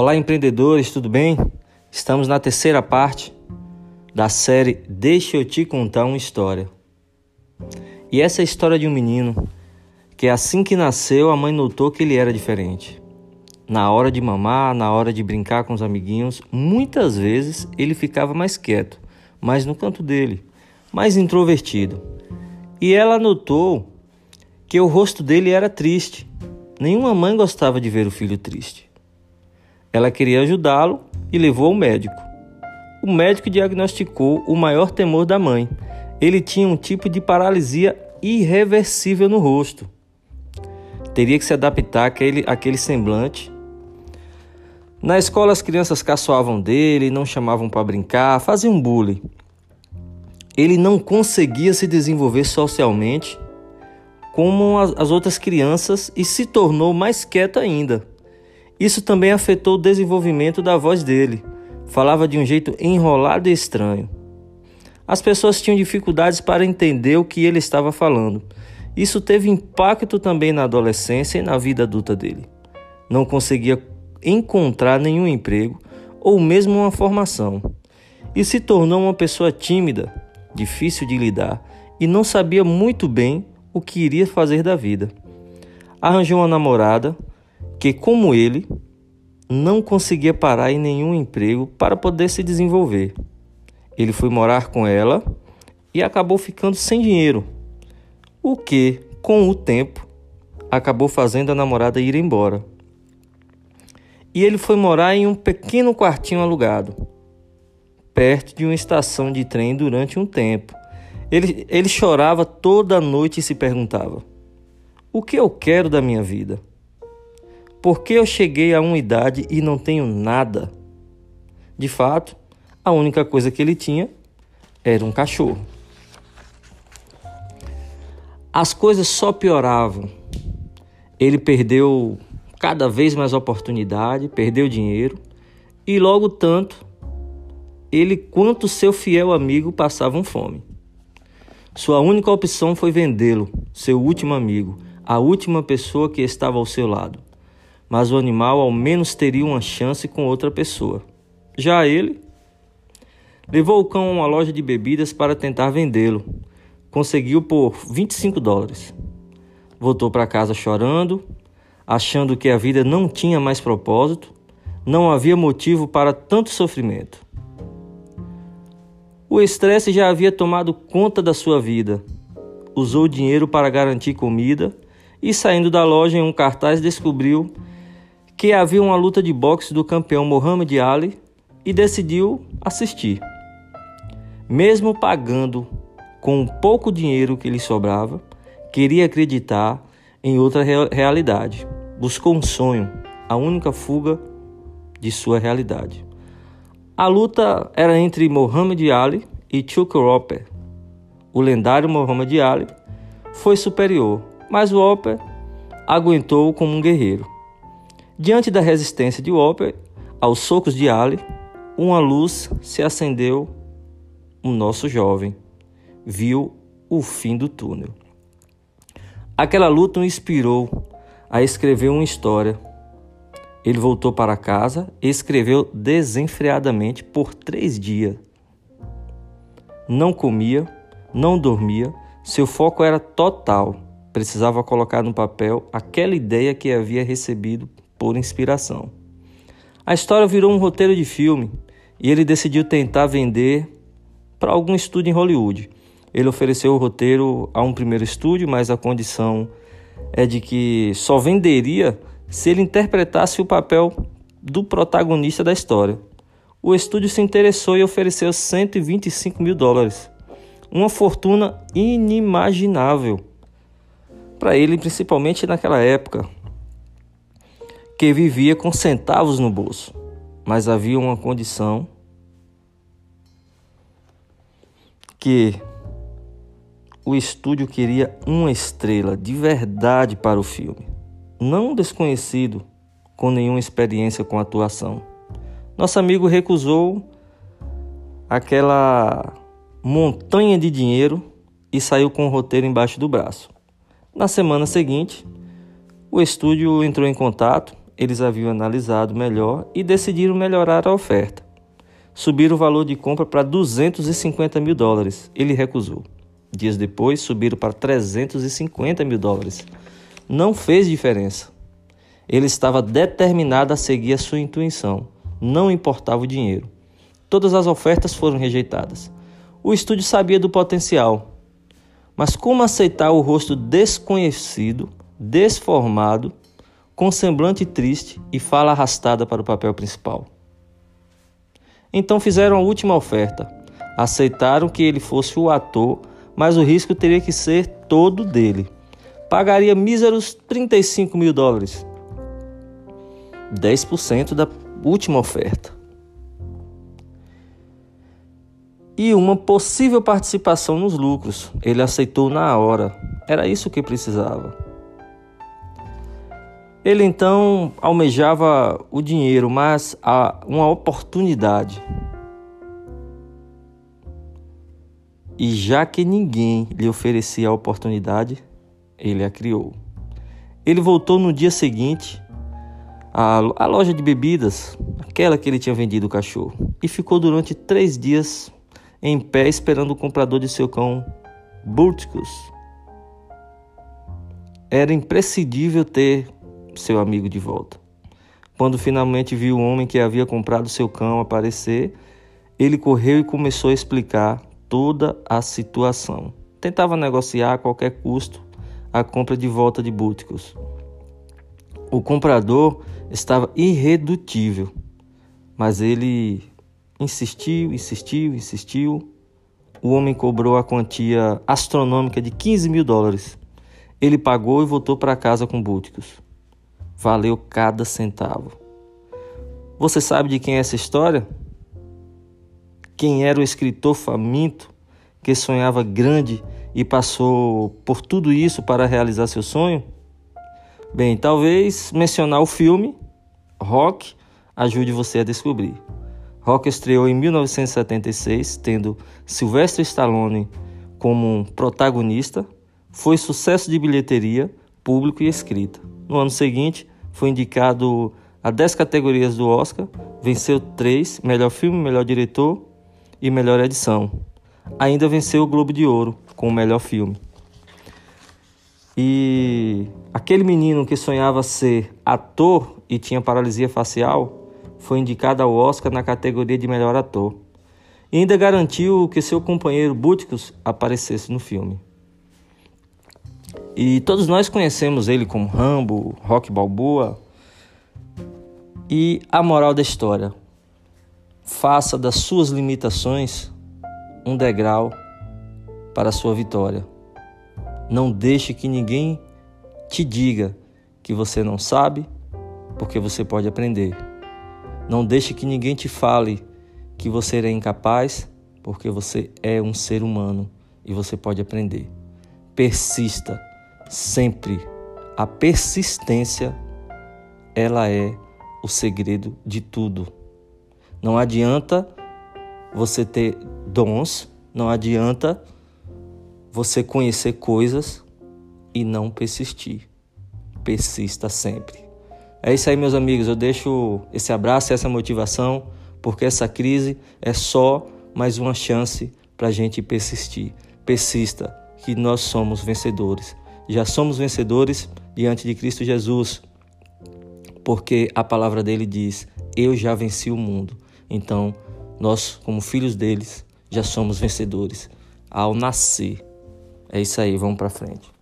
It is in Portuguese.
Olá, empreendedores, tudo bem? Estamos na terceira parte da série Deixa eu te contar uma história. E essa é a história de um menino que, assim que nasceu, a mãe notou que ele era diferente. Na hora de mamar, na hora de brincar com os amiguinhos, muitas vezes ele ficava mais quieto, mais no canto dele, mais introvertido. E ela notou que o rosto dele era triste. Nenhuma mãe gostava de ver o filho triste. Ela queria ajudá-lo e levou ao médico. O médico diagnosticou o maior temor da mãe. Ele tinha um tipo de paralisia irreversível no rosto. Teria que se adaptar àquele, àquele semblante. Na escola, as crianças caçoavam dele, não chamavam para brincar, faziam bullying. Ele não conseguia se desenvolver socialmente como as outras crianças e se tornou mais quieto ainda. Isso também afetou o desenvolvimento da voz dele. Falava de um jeito enrolado e estranho. As pessoas tinham dificuldades para entender o que ele estava falando. Isso teve impacto também na adolescência e na vida adulta dele. Não conseguia encontrar nenhum emprego ou mesmo uma formação. E se tornou uma pessoa tímida, difícil de lidar e não sabia muito bem o que iria fazer da vida. Arranjou uma namorada que, como ele, não conseguia parar em nenhum emprego para poder se desenvolver. Ele foi morar com ela e acabou ficando sem dinheiro, o que, com o tempo, acabou fazendo a namorada ir embora. E ele foi morar em um pequeno quartinho alugado, perto de uma estação de trem durante um tempo. Ele, ele chorava toda noite e se perguntava: O que eu quero da minha vida? Por que eu cheguei a uma idade e não tenho nada? De fato, a única coisa que ele tinha era um cachorro. As coisas só pioravam. Ele perdeu cada vez mais oportunidade, perdeu dinheiro e logo tanto ele quanto seu fiel amigo passavam fome. Sua única opção foi vendê-lo, seu último amigo, a última pessoa que estava ao seu lado mas o animal ao menos teria uma chance com outra pessoa. Já ele levou o cão a uma loja de bebidas para tentar vendê-lo. Conseguiu por 25 dólares. Voltou para casa chorando, achando que a vida não tinha mais propósito, não havia motivo para tanto sofrimento. O estresse já havia tomado conta da sua vida. Usou dinheiro para garantir comida e, saindo da loja em um cartaz, descobriu que havia uma luta de boxe do campeão Muhammad Ali e decidiu assistir. Mesmo pagando com o pouco dinheiro que lhe sobrava, queria acreditar em outra realidade. Buscou um sonho, a única fuga de sua realidade. A luta era entre Muhammad Ali e Chuck Roper. O lendário Muhammad Ali foi superior, mas o Roper aguentou como um guerreiro. Diante da resistência de Whopper aos socos de Ali, uma luz se acendeu. O nosso jovem viu o fim do túnel. Aquela luta o inspirou a escrever uma história. Ele voltou para casa e escreveu desenfreadamente por três dias. Não comia, não dormia, seu foco era total. Precisava colocar no papel aquela ideia que havia recebido por inspiração. A história virou um roteiro de filme e ele decidiu tentar vender para algum estúdio em Hollywood. Ele ofereceu o roteiro a um primeiro estúdio, mas a condição é de que só venderia se ele interpretasse o papel do protagonista da história. O estúdio se interessou e ofereceu 125 mil dólares, uma fortuna inimaginável para ele, principalmente naquela época que vivia com centavos no bolso, mas havia uma condição que o estúdio queria uma estrela de verdade para o filme, não um desconhecido com nenhuma experiência com atuação. Nosso amigo recusou aquela montanha de dinheiro e saiu com o roteiro embaixo do braço. Na semana seguinte, o estúdio entrou em contato eles haviam analisado melhor e decidiram melhorar a oferta. Subiram o valor de compra para 250 mil dólares. Ele recusou. Dias depois, subiram para 350 mil dólares. Não fez diferença. Ele estava determinado a seguir a sua intuição. Não importava o dinheiro. Todas as ofertas foram rejeitadas. O estúdio sabia do potencial, mas como aceitar o rosto desconhecido, desformado, com semblante triste e fala arrastada para o papel principal? Então fizeram a última oferta. Aceitaram que ele fosse o ator, mas o risco teria que ser todo dele. Pagaria míseros 35 mil dólares. 10% da última oferta. E uma possível participação nos lucros. Ele aceitou na hora. Era isso que precisava. Ele então almejava o dinheiro, mas uma oportunidade. E já que ninguém lhe oferecia a oportunidade, ele a criou. Ele voltou no dia seguinte à loja de bebidas, aquela que ele tinha vendido o cachorro, e ficou durante três dias em pé esperando o comprador de seu cão Burticus. Era imprescindível ter seu amigo de volta. Quando finalmente viu o homem que havia comprado seu cão aparecer, ele correu e começou a explicar toda a situação. Tentava negociar a qualquer custo a compra de volta de Búticos. O comprador estava irredutível, mas ele insistiu, insistiu, insistiu. O homem cobrou a quantia astronômica de 15 mil dólares. Ele pagou e voltou para casa com Búticos. Valeu cada centavo. Você sabe de quem é essa história? Quem era o escritor faminto que sonhava grande e passou por tudo isso para realizar seu sonho? Bem, talvez mencionar o filme Rock ajude você a descobrir. Rock estreou em 1976, tendo Sylvester Stallone como um protagonista, foi sucesso de bilheteria, público e escrita. No ano seguinte, foi indicado a 10 categorias do Oscar, venceu 3, melhor filme, melhor diretor e melhor edição. Ainda venceu o Globo de Ouro com o melhor filme. E aquele menino que sonhava ser ator e tinha paralisia facial foi indicado ao Oscar na categoria de melhor ator. E ainda garantiu que seu companheiro Butkus aparecesse no filme. E todos nós conhecemos ele como Rambo, Rock Balboa. E a moral da história: faça das suas limitações um degrau para a sua vitória. Não deixe que ninguém te diga que você não sabe, porque você pode aprender. Não deixe que ninguém te fale que você é incapaz, porque você é um ser humano e você pode aprender. Persista sempre. A persistência, ela é o segredo de tudo. Não adianta você ter dons, não adianta você conhecer coisas e não persistir. Persista sempre. É isso aí, meus amigos. Eu deixo esse abraço, essa motivação, porque essa crise é só mais uma chance para a gente persistir. Persista, que nós somos vencedores. Já somos vencedores diante de Cristo Jesus, porque a palavra dele diz: Eu já venci o mundo. Então, nós, como filhos deles, já somos vencedores ao nascer. É isso aí, vamos para frente.